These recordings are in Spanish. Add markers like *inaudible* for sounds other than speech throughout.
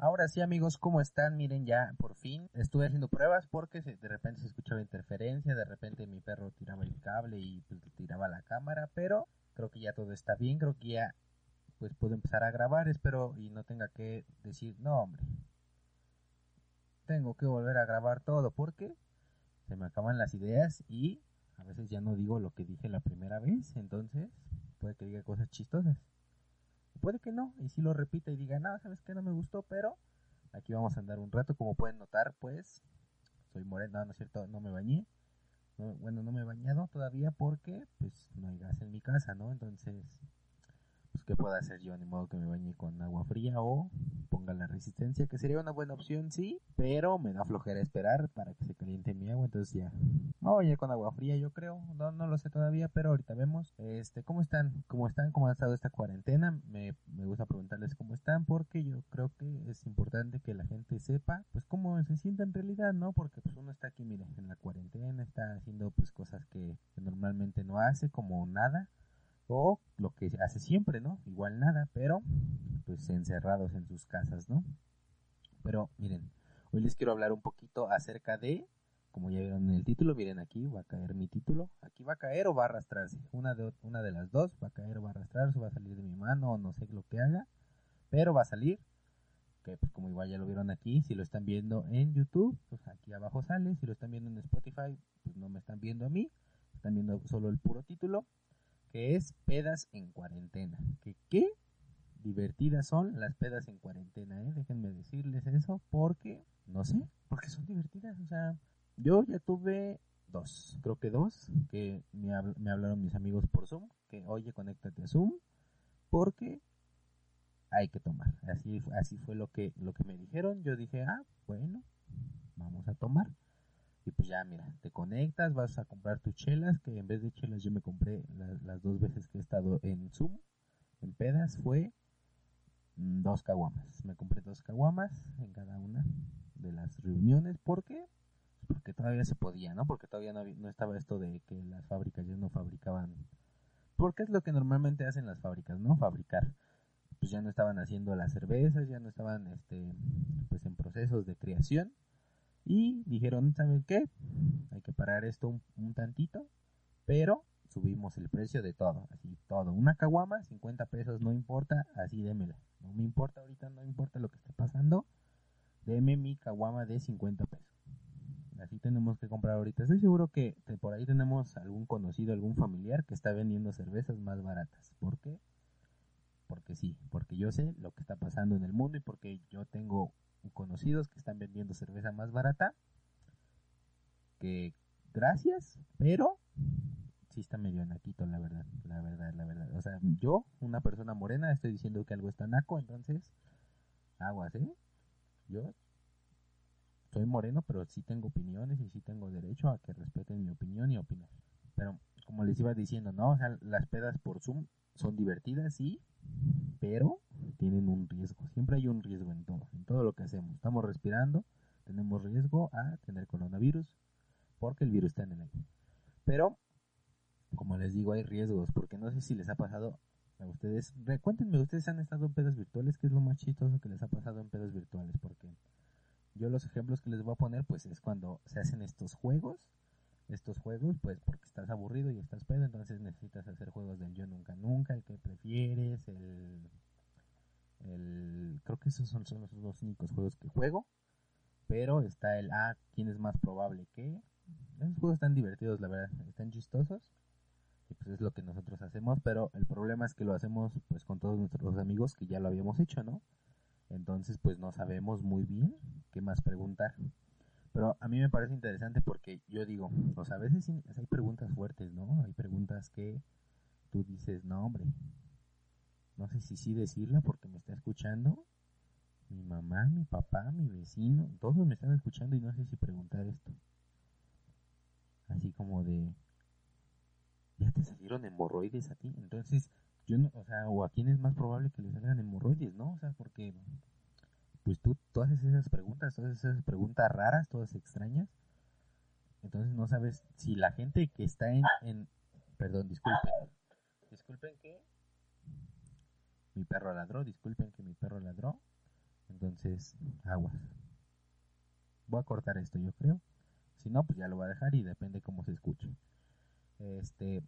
Ahora sí amigos, ¿cómo están? Miren ya, por fin estuve haciendo pruebas porque de repente se escuchaba interferencia, de repente mi perro tiraba el cable y pues, tiraba la cámara, pero creo que ya todo está bien, creo que ya pues puedo empezar a grabar, espero y no tenga que decir, no hombre, tengo que volver a grabar todo porque se me acaban las ideas y a veces ya no digo lo que dije la primera vez, entonces puede que diga cosas chistosas. Puede que no, y si lo repita y diga, nada, sabes que no me gustó, pero aquí vamos a andar un rato. Como pueden notar, pues soy moreno, no, es cierto, no me bañé. bueno, no me he bañado todavía porque pues no hay gas en mi casa, ¿no? Entonces qué puedo hacer yo, ni modo que me bañe con agua fría o ponga la resistencia, que sería una buena opción, sí, pero me da flojera esperar para que se caliente mi agua, entonces ya, me voy a con agua fría, yo creo, no, no lo sé todavía, pero ahorita vemos, este, ¿cómo están? ¿Cómo están? ¿Cómo ha estado esta cuarentena? Me, me gusta preguntarles cómo están, porque yo creo que es importante que la gente sepa, pues cómo se siente en realidad, ¿no? Porque pues uno está aquí, mire, en la cuarentena, está haciendo pues cosas que normalmente no hace, como nada, o lo que hace siempre, ¿no? Igual nada, pero pues encerrados en sus casas, ¿no? Pero miren, hoy les quiero hablar un poquito acerca de, como ya vieron en el título, miren aquí va a caer mi título, aquí va a caer o va a arrastrarse, una de, una de las dos, va a caer o va a arrastrarse, va a salir de mi mano o no sé lo que haga, pero va a salir, que pues como igual ya lo vieron aquí, si lo están viendo en YouTube, pues aquí abajo sale, si lo están viendo en Spotify, pues no me están viendo a mí, están viendo solo el puro título, que es pedas en cuarentena. ¿Que qué? Divertidas son las pedas en cuarentena, ¿eh? Déjenme decirles eso porque, no sé, porque son divertidas. O sea, yo ya tuve dos, creo que dos, que me, me hablaron mis amigos por Zoom, que oye, conéctate a Zoom, porque hay que tomar. Así, así fue lo que, lo que me dijeron. Yo dije, ah, bueno, vamos a tomar. Y pues ya, mira, te conectas, vas a comprar tus chelas, que en vez de chelas yo me compré las dos veces que he estado en Zoom, en pedas, fue mm, dos caguamas. Me compré dos caguamas en cada una de las reuniones. ¿Por qué? Porque todavía se podía, ¿no? Porque todavía no, no estaba esto de que las fábricas ya no fabricaban. Porque es lo que normalmente hacen las fábricas, ¿no? Fabricar. Pues ya no estaban haciendo las cervezas, ya no estaban, este, pues en procesos de creación y dijeron, ¿saben qué? Hay que parar esto un, tantito, pero subimos el precio de todo, así todo. Una caguama, 50 pesos, no importa, así démela. No me importa ahorita, no importa lo que esté pasando, deme mi caguama de 50 pesos. Así tenemos que comprar ahorita. Estoy seguro que por ahí tenemos algún conocido, algún familiar que está vendiendo cervezas más baratas. ¿Por qué? Porque sí, porque yo sé lo que está pasando en el mundo y porque yo tengo conocidos que están vendiendo cerveza más barata. Que gracias, pero sí está medio naquito, la verdad, la verdad, la verdad. O sea, yo, una persona morena, estoy diciendo que algo está naco, entonces, aguas, ¿eh? Yo soy moreno, pero sí tengo opiniones y sí tengo derecho a que respeten mi opinión y opinar. Pero, como les iba diciendo, ¿no? O sea, las pedas por Zoom son divertidas, sí, pero tienen un riesgo. Siempre hay un riesgo en todo, en todo lo que hacemos. Estamos respirando, tenemos riesgo a tener coronavirus porque el virus está en el aire. Pero, como les digo, hay riesgos porque no sé si les ha pasado a ustedes. Cuéntenme, ¿ustedes han estado en pedas virtuales? ¿Qué es lo más chistoso que les ha pasado en pedas virtuales? Porque yo los ejemplos que les voy a poner, pues es cuando se hacen estos juegos estos juegos, pues porque estás aburrido y estás pedo, entonces necesitas hacer juegos del yo nunca nunca, el que prefieres, el, el creo que esos son, los dos únicos juegos que juego, pero está el ah, quién es más probable que, esos juegos están divertidos, la verdad, están chistosos y pues es lo que nosotros hacemos, pero el problema es que lo hacemos pues con todos nuestros amigos que ya lo habíamos hecho, ¿no? Entonces pues no sabemos muy bien qué más preguntar. Pero a mí me parece interesante porque yo digo, o sea, a veces hay preguntas fuertes, ¿no? Hay preguntas que tú dices, no, hombre, no sé si sí decirla porque me está escuchando mi mamá, mi papá, mi vecino, todos me están escuchando y no sé si preguntar esto. Así como de, ya te salieron hemorroides a ti, entonces yo no, o sea, o a quién es más probable que le salgan hemorroides, ¿no? O sea, porque pues tú, todas esas preguntas, todas esas preguntas raras, todas extrañas, entonces no sabes si la gente que está en, en perdón, disculpen, disculpen que mi perro ladró, disculpen que mi perro ladró, Entonces, aguas. Voy a cortar esto, yo creo. Si no, pues ya lo voy a dejar y depende cómo se escuche. Este,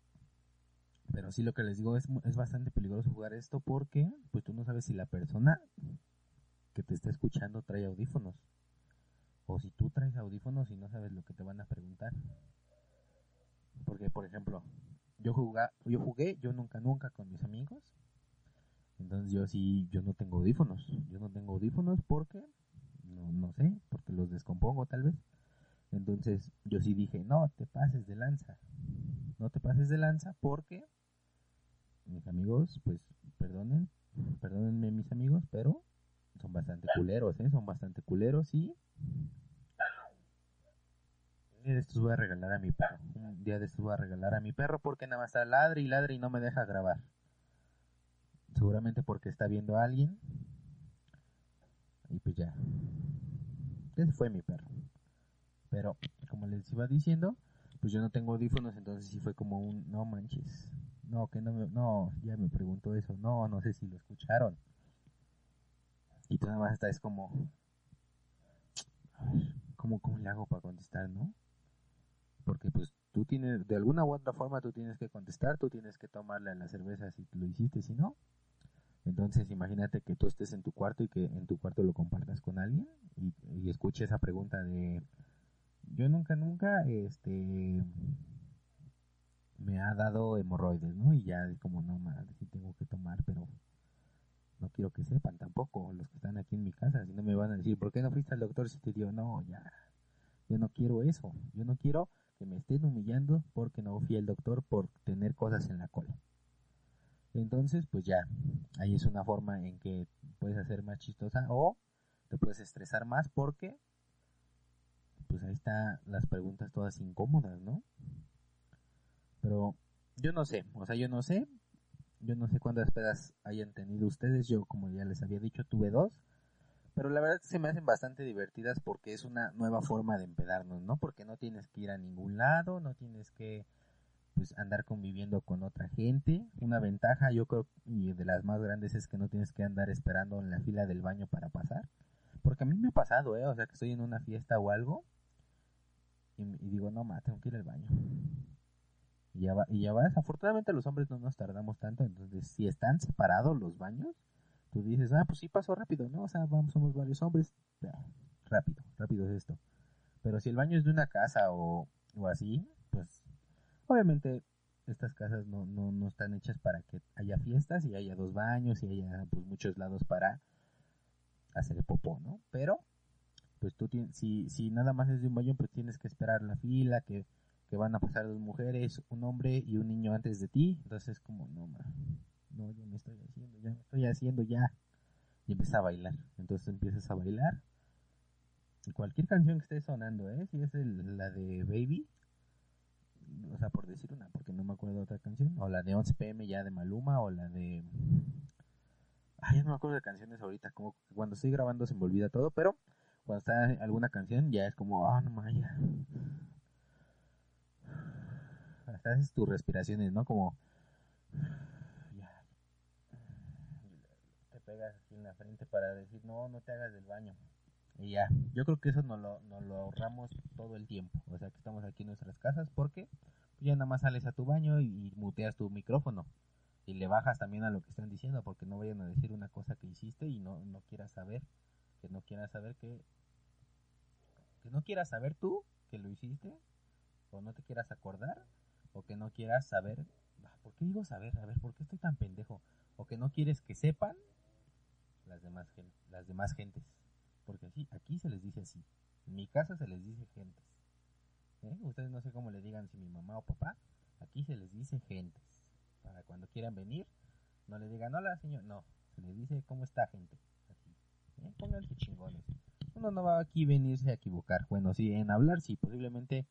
pero sí lo que les digo es, es bastante peligroso jugar esto porque pues tú no sabes si la persona que te está escuchando trae audífonos. O si tú traes audífonos y no sabes lo que te van a preguntar. Porque, por ejemplo, yo, yo jugué, yo nunca, nunca con mis amigos. Entonces yo sí, yo no tengo audífonos. Yo no tengo audífonos porque, no, no sé, porque los descompongo tal vez. Entonces yo sí dije, no te pases de lanza. No te pases de lanza porque mis amigos, pues perdonen, perdónenme mis amigos, pero son bastante culeros, ¿eh? Son bastante culeros y... Un de estos voy a regalar a mi perro. Un día de estos voy a regalar a mi perro porque nada más está ladre y ladre y no me deja grabar. Seguramente porque está viendo a alguien. Y pues ya. Ese fue mi perro. Pero, como les iba diciendo, pues yo no tengo audífonos, entonces sí fue como un, no manches. No, que no me, no, ya me preguntó eso. No, no sé si lo escucharon. Y tú nada más estás como, a ver, ¿cómo, ¿cómo le hago para contestar, no? Porque pues tú tienes, de alguna u otra forma tú tienes que contestar, tú tienes que tomarle la cerveza si lo hiciste, si no. Entonces imagínate que tú estés en tu cuarto y que en tu cuarto lo compartas con alguien y, escuche esa pregunta de, yo nunca, nunca, este, me ha dado hemorroides, ¿no? Y ya es como, no, madre, sí tengo que tomar, pero no quiero que sepan tampoco los que están aquí en mi casa, si no me van a decir, ¿por qué no fuiste al doctor si te dio? No, ya, yo no quiero eso, yo no quiero que me estén humillando porque no fui al doctor por tener cosas en la cola. Entonces, pues ya, ahí es una forma en que puedes hacer más chistosa o te puedes estresar más porque, pues ahí están las preguntas todas incómodas, ¿no? Pero yo no sé, o sea, yo no sé, yo no sé cuántas pedas hayan tenido ustedes, yo como ya les había dicho tuve dos, pero la verdad se me hacen bastante divertidas porque es una nueva forma de empedarnos, ¿no? Porque no tienes que ir a ningún lado, no tienes que pues andar conviviendo con otra gente. Una ventaja, yo creo, y de las más grandes es que no tienes que andar esperando en la fila del baño para pasar. Porque a mí me ha pasado, ¿eh? O sea, que estoy en una fiesta o algo y, y digo, no, ma, tengo que ir al baño. Y ya, va, y ya vas. Afortunadamente los hombres no nos tardamos tanto, entonces si están separados los baños, tú dices, ah, pues sí pasó rápido, ¿no? O sea, vamos, somos varios hombres, rápido, rápido es esto. Pero si el baño es de una casa o, o así, pues obviamente estas casas no, no, no están hechas para que haya fiestas y haya dos baños y haya pues muchos lados para hacer el popó, ¿no? Pero pues tú tienes, si, si nada más es de un baño, pues tienes que esperar la fila, que que van a pasar dos mujeres, un hombre y un niño antes de ti. Entonces es como, no, no, yo me estoy haciendo, ya me estoy haciendo ya. Y empieza a bailar. Entonces empiezas a bailar. Y cualquier canción que esté sonando, ¿eh? Si es la de Baby, o sea, por decir una, porque no me acuerdo de otra canción, o la de 11 pm ya de Maluma, o la de... Ay, no me acuerdo de canciones ahorita, como cuando estoy grabando se me olvida todo, pero cuando está alguna canción ya es como, ah, no maya hasta haces tus respiraciones, ¿no? Como ya, te pegas aquí en la frente para decir, no, no te hagas del baño. Ya, yo creo que eso nos lo, nos lo ahorramos todo el tiempo. O sea, que estamos aquí en nuestras casas porque ya nada más sales a tu baño y, muteas tu micrófono. Y le bajas también a lo que están diciendo porque no vayan a decir una cosa que hiciste y no, no quieras saber. Que no quieras saber que... Que no quieras saber tú que lo hiciste o no te quieras acordar o que no quieras saber, ah, ¿por qué digo saber? A ver, ¿por qué estoy tan pendejo? O que no quieres que sepan las demás, las demás gentes. Porque así, aquí se les dice así. En mi casa se les dice gentes. ¿Eh? Ustedes no sé cómo le digan si mi mamá o papá. Aquí se les dice gentes. Para cuando quieran venir, no le digan hola señor. No, se les dice cómo está gente. Así. ¿Eh? Pónganse chingones. Uno no va aquí venirse a equivocar. Bueno, sí, en hablar sí, posiblemente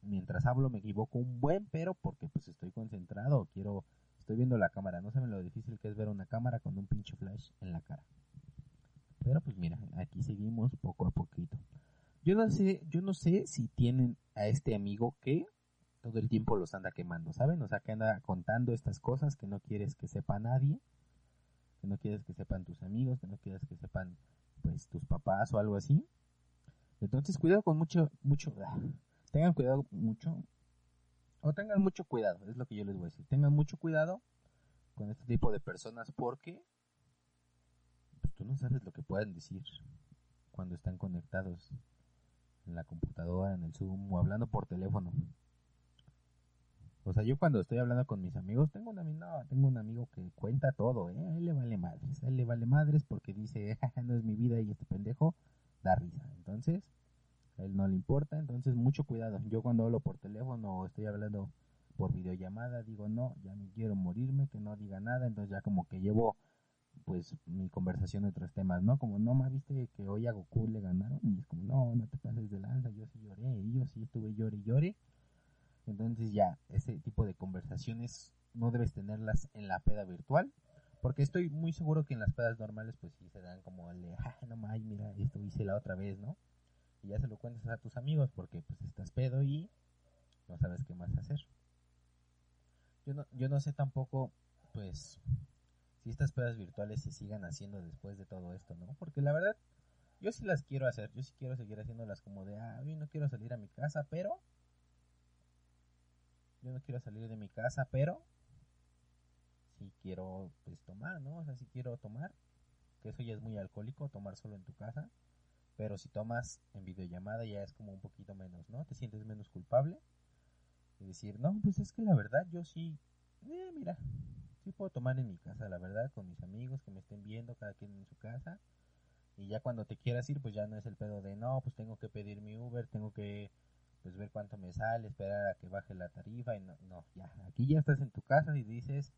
mientras hablo me equivoco un buen, pero porque pues estoy concentrado, quiero, estoy viendo la cámara, no saben lo difícil que es ver una cámara con un pinche flash en la cara. Pero pues mira, aquí seguimos poco a poquito. Yo no sé, yo no sé si tienen a este amigo que todo el tiempo los anda quemando, ¿saben? O sea, que anda contando estas cosas que no quieres que sepa nadie. que no quieres que sepan tus amigos, que no quieres que sepan pues tus papás o algo así. Entonces cuidado con mucho, mucho, ah, tengan cuidado mucho, o tengan mucho cuidado, es lo que yo les voy a decir, tengan mucho cuidado con este tipo de personas porque tú no sabes lo que pueden decir cuando están conectados en la computadora, en el Zoom o hablando por teléfono. O sea, yo cuando estoy hablando con mis amigos, tengo un amigo, tengo un amigo que cuenta todo, ¿eh? A él le vale madres, a él le vale madres porque dice, *laughs* no es mi vida y este pendejo da risa. Entonces, a él no le importa, entonces mucho cuidado. Yo cuando hablo por teléfono o estoy hablando por videollamada, digo, no, ya me quiero morirme, que no diga nada, entonces ya como que llevo pues mi conversación de otros temas, ¿no? Como, no, me viste que hoy a Goku le ganaron y es como, no, no te pases de lanza, yo sí lloré, y yo sí estuve llore y llore entonces ya, ese tipo de conversaciones no debes tenerlas en la peda virtual. Porque estoy muy seguro que en las pedas normales pues sí se dan como el de, ah, no mames, mira, esto hice la otra vez, ¿no? Y ya se lo cuentas a tus amigos porque pues estás pedo y no sabes qué más hacer. Yo no, yo no sé tampoco, pues, si estas pedas virtuales se sigan haciendo después de todo esto, ¿no? Porque la verdad, yo sí las quiero hacer, yo sí quiero seguir haciéndolas como de, ah, hoy no quiero salir a mi casa, pero yo no quiero salir de mi casa, pero si quiero pues tomar, ¿no? O sea, si quiero tomar, que eso ya es muy alcohólico, tomar solo en tu casa, pero si tomas en videollamada ya es como un poquito menos, ¿no? Te sientes menos culpable y decir, no, pues es que la verdad yo sí, eh, mira, sí puedo tomar en mi casa, la verdad, con mis amigos que me estén viendo, cada quien en su casa. Y ya cuando te quieras ir, pues ya no es el pedo de, no, pues tengo que pedir mi Uber, tengo que pues ver cuánto me sale, esperar a que baje la tarifa y no, no, ya, aquí ya estás en tu casa y dices,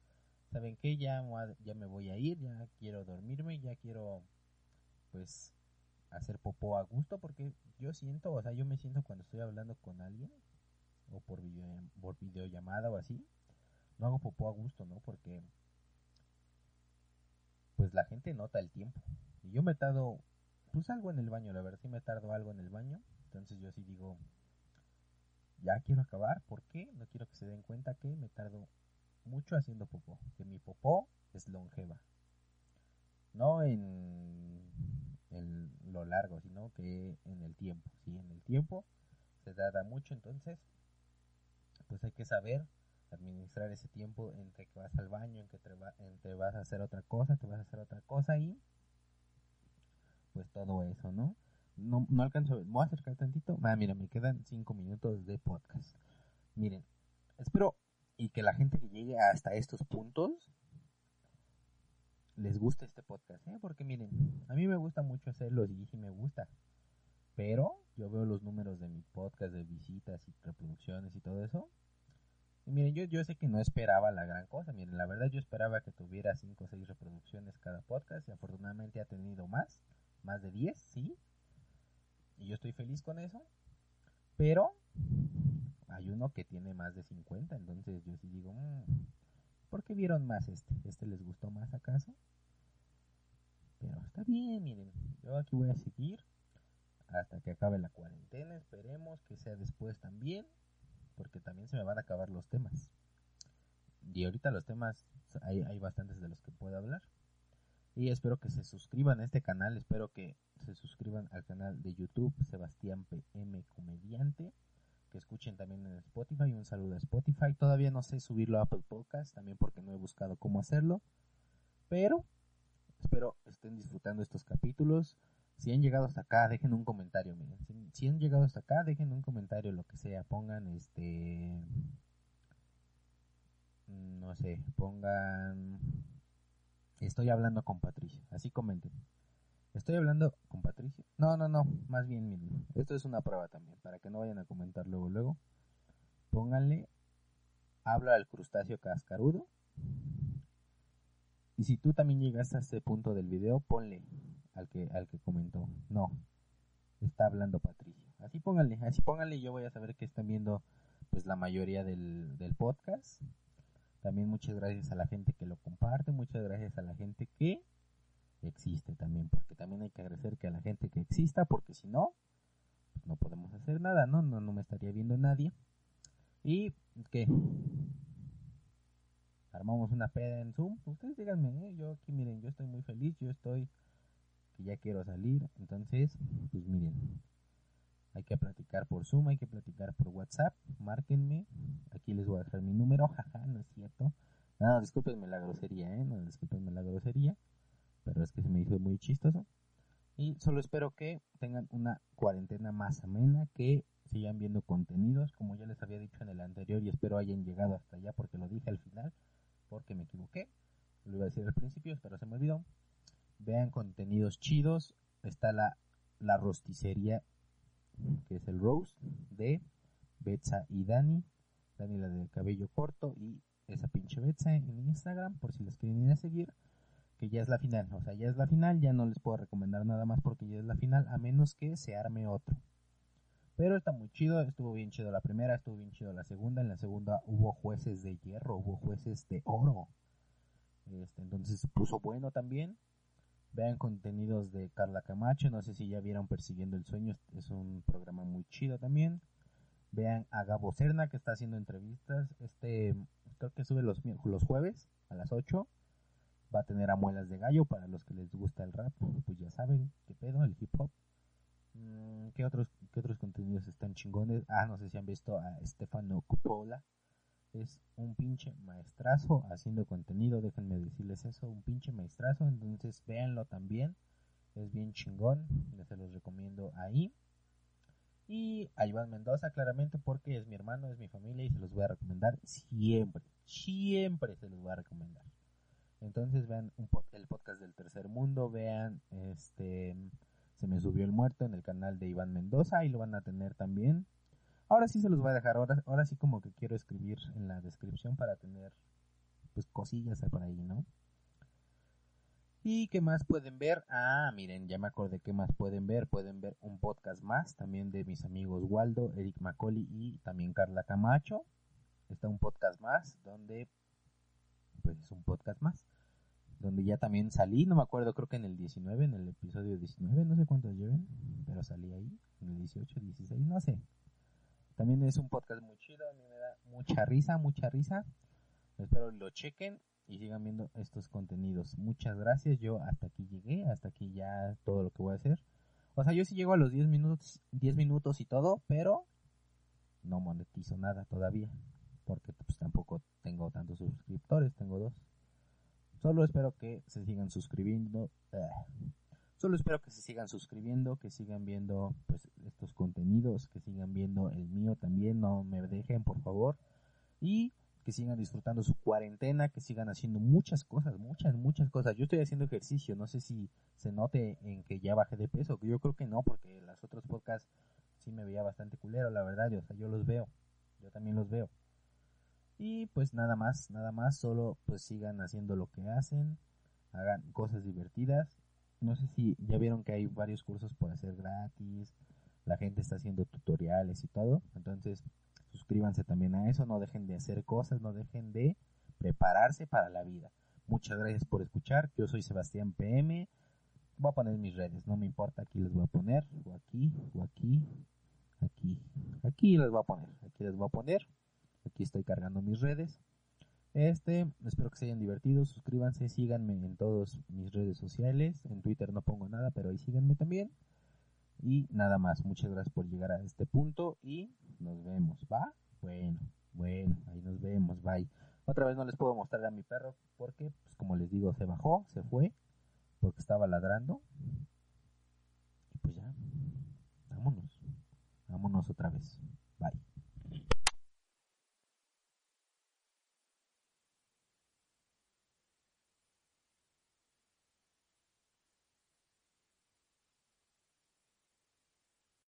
¿saben qué? Ya, ya me voy a ir, ya quiero dormirme, ya quiero pues hacer popó a gusto porque yo siento, o sea, yo me siento cuando estoy hablando con alguien o por, video, por videollamada o así, no hago popó a gusto, ¿no? Porque pues la gente nota el tiempo. Y yo me tardo, pues algo en el baño, la verdad sí me tardo algo en el baño. Entonces yo sí digo, ya quiero acabar. ¿Por qué? No quiero que se den cuenta que me tardo mucho haciendo popó. Que mi popó es longeva. No en, en lo largo, sino que en el tiempo. ¿sí? En el tiempo se tarda mucho, entonces pues hay que saber administrar ese tiempo entre que vas al baño, en que entre vas a hacer otra cosa, te vas a hacer otra cosa y pues todo eso, ¿no? no, no alcanzo. Voy a acercar tantito. Ah, mira, me quedan cinco minutos de podcast. Miren, espero y que la gente que llegue hasta estos puntos les guste este podcast, ¿eh? Porque miren, a mí me gusta mucho hacerlo y sí me gusta. Pero yo veo los números de mi podcast, de visitas y reproducciones y todo eso. Y miren, yo, yo sé que no esperaba la gran cosa. Miren, la verdad yo esperaba que tuviera 5 o 6 reproducciones cada podcast y afortunadamente ha tenido más, más de 10, sí. Y yo estoy feliz con eso. Pero hay uno que tiene más de 50. Entonces yo sí digo, mm, ¿por qué vieron más este? ¿Este les gustó más acaso? Pero está bien, miren. Yo aquí voy a seguir hasta que acabe la cuarentena. Esperemos que sea después también. Porque también se me van a acabar los temas. Y ahorita los temas hay, hay bastantes de los que puedo hablar. Y espero que se suscriban a este canal, espero que se suscriban al canal de YouTube Sebastián PM Comediante, que escuchen también en Spotify, un saludo a Spotify. Todavía no sé subirlo a Apple Podcast, también porque no he buscado cómo hacerlo, pero espero estén disfrutando estos capítulos. Si han llegado hasta acá, dejen un comentario, miren. Si, han llegado hasta acá, dejen un comentario, lo que sea, pongan este no sé, pongan Estoy hablando con Patricia. Así comenten. Estoy hablando con Patricia. No, no, no. Más bien, miren. Esto es una prueba también. Para que no vayan a comentar luego, luego. Pónganle. Habla al crustáceo cascarudo. Y si tú también llegaste a este punto del video, ponle al que, al que comentó. No. Está hablando Patricia. Así pónganle. Así pónganle. Yo voy a saber que están viendo pues la mayoría del, del podcast. También muchas gracias a la gente que lo comparte, muchas gracias a la gente que existe también, porque también hay que agradecer que a la gente que exista, porque si no, pues no podemos hacer nada, ¿no? No, no me estaría viendo nadie. Y que armamos una peda en Zoom, ustedes díganme, ¿eh? yo aquí miren, yo estoy muy feliz, yo estoy que ya quiero salir, entonces, pues miren, hay que platicar por Zoom, hay que platicar por WhatsApp, márquenme, aquí les voy a dejar mi número, *laughs* jaja, no es cierto, no, discúlpenme la grosería, ¿eh? no, discúlpenme la grosería, pero es que se me hizo muy chistoso, y solo espero que tengan una cuarentena más amena, que sigan viendo contenidos, como ya les había dicho en el anterior, y espero hayan llegado hasta allá porque lo dije al final, porque me equivoqué, lo iba a decir al principio, pero se me olvidó, vean contenidos chidos. Está la, la rosticería, que es el roast de Betsa y Dani. Dani la del cabello corto y esa pinche Betsa en Instagram, por si les quieren ir a seguir. Que ya es la final, o sea, ya es la final, ya no les puedo recomendar nada más porque ya es la final, a menos que se arme otro. Pero está muy chido, estuvo bien chido la primera, estuvo bien chido la segunda. En la segunda hubo jueces de hierro, hubo jueces de oro. Este, entonces se puso bueno también. Vean contenidos de Carla Camacho, no sé si ya vieron Persiguiendo el Sueño, es un programa muy chido también. Vean a Gabo Serna que está haciendo entrevistas, este creo que sube los, los jueves a las 8. Va a tener a muelas de gallo para los que les gusta el rap, pues ya saben qué pedo, el hip hop. Mm, ¿Qué otros, qué otros contenidos están chingones? Ah, no sé si han visto a Stefano Cupola es un pinche maestrazo haciendo contenido, déjenme decirles eso, un pinche maestrazo, entonces véanlo también, es bien chingón, les se los recomiendo ahí. Y a Iván Mendoza, claramente, porque es mi hermano, es mi familia y se los voy a recomendar siempre, siempre se los voy a recomendar. Entonces vean un el podcast del tercer mundo, vean este se me subió el muerto en el canal de Iván Mendoza y lo van a tener también. Ahora sí se los voy a dejar, ahora, ahora sí como que quiero escribir en la descripción para tener pues cosillas por ahí, ¿no? ¿Y qué más pueden ver? Ah, miren, ya me acordé qué más pueden ver. Pueden ver un podcast más, también de mis amigos Waldo, Eric Macaulay y también Carla Camacho. Está un podcast más, donde, pues es un podcast más, donde ya también salí, no me acuerdo, creo que en el 19, en el episodio 19, no sé cuántos lleven, pero salí ahí, en el 18, 16, no sé, también es un podcast muy chido, a mí me da mucha risa, mucha risa. Espero lo chequen y sigan viendo estos contenidos. Muchas gracias, yo hasta aquí llegué, hasta aquí ya todo lo que voy a hacer. O sea, yo sí llego a los 10 minutos, 10 minutos y todo, pero no monetizo nada todavía, porque pues tampoco tengo tantos suscriptores, tengo dos. Solo espero que se sigan suscribiendo. Eh, Solo espero que se sigan suscribiendo, que sigan viendo pues estos contenidos, que sigan viendo el mío también, no me dejen por favor. Y que sigan disfrutando su cuarentena, que sigan haciendo muchas cosas, muchas, muchas cosas. Yo estoy haciendo ejercicio, no sé si se note en que ya bajé de peso, yo creo que no, porque las otros podcasts sí me veía bastante culero, la verdad, yo, o sea, yo los veo, yo también los veo. Y pues nada más, nada más, solo pues sigan haciendo lo que hacen, hagan cosas divertidas no sé si ya vieron que hay varios cursos por hacer gratis, la gente está haciendo tutoriales y todo, entonces suscríbanse también a eso, no dejen de hacer cosas, no dejen de prepararse para la vida. Muchas gracias por escuchar, yo soy Sebastián PM, voy a poner mis redes, no me importa, aquí les voy a poner, o aquí, o aquí, aquí, aquí les voy a poner, aquí les voy a poner, aquí estoy cargando mis redes. Este, espero que se hayan divertido, suscríbanse, síganme en todas mis redes sociales, en Twitter no pongo nada, pero ahí síganme también. Y nada más, muchas gracias por llegar a este punto y nos vemos, ¿va? Bueno, bueno, ahí nos vemos, bye. Otra vez no les puedo mostrar a mi perro porque, pues como les digo, se bajó, se fue, porque estaba ladrando. Y pues ya, vámonos, vámonos otra vez, bye.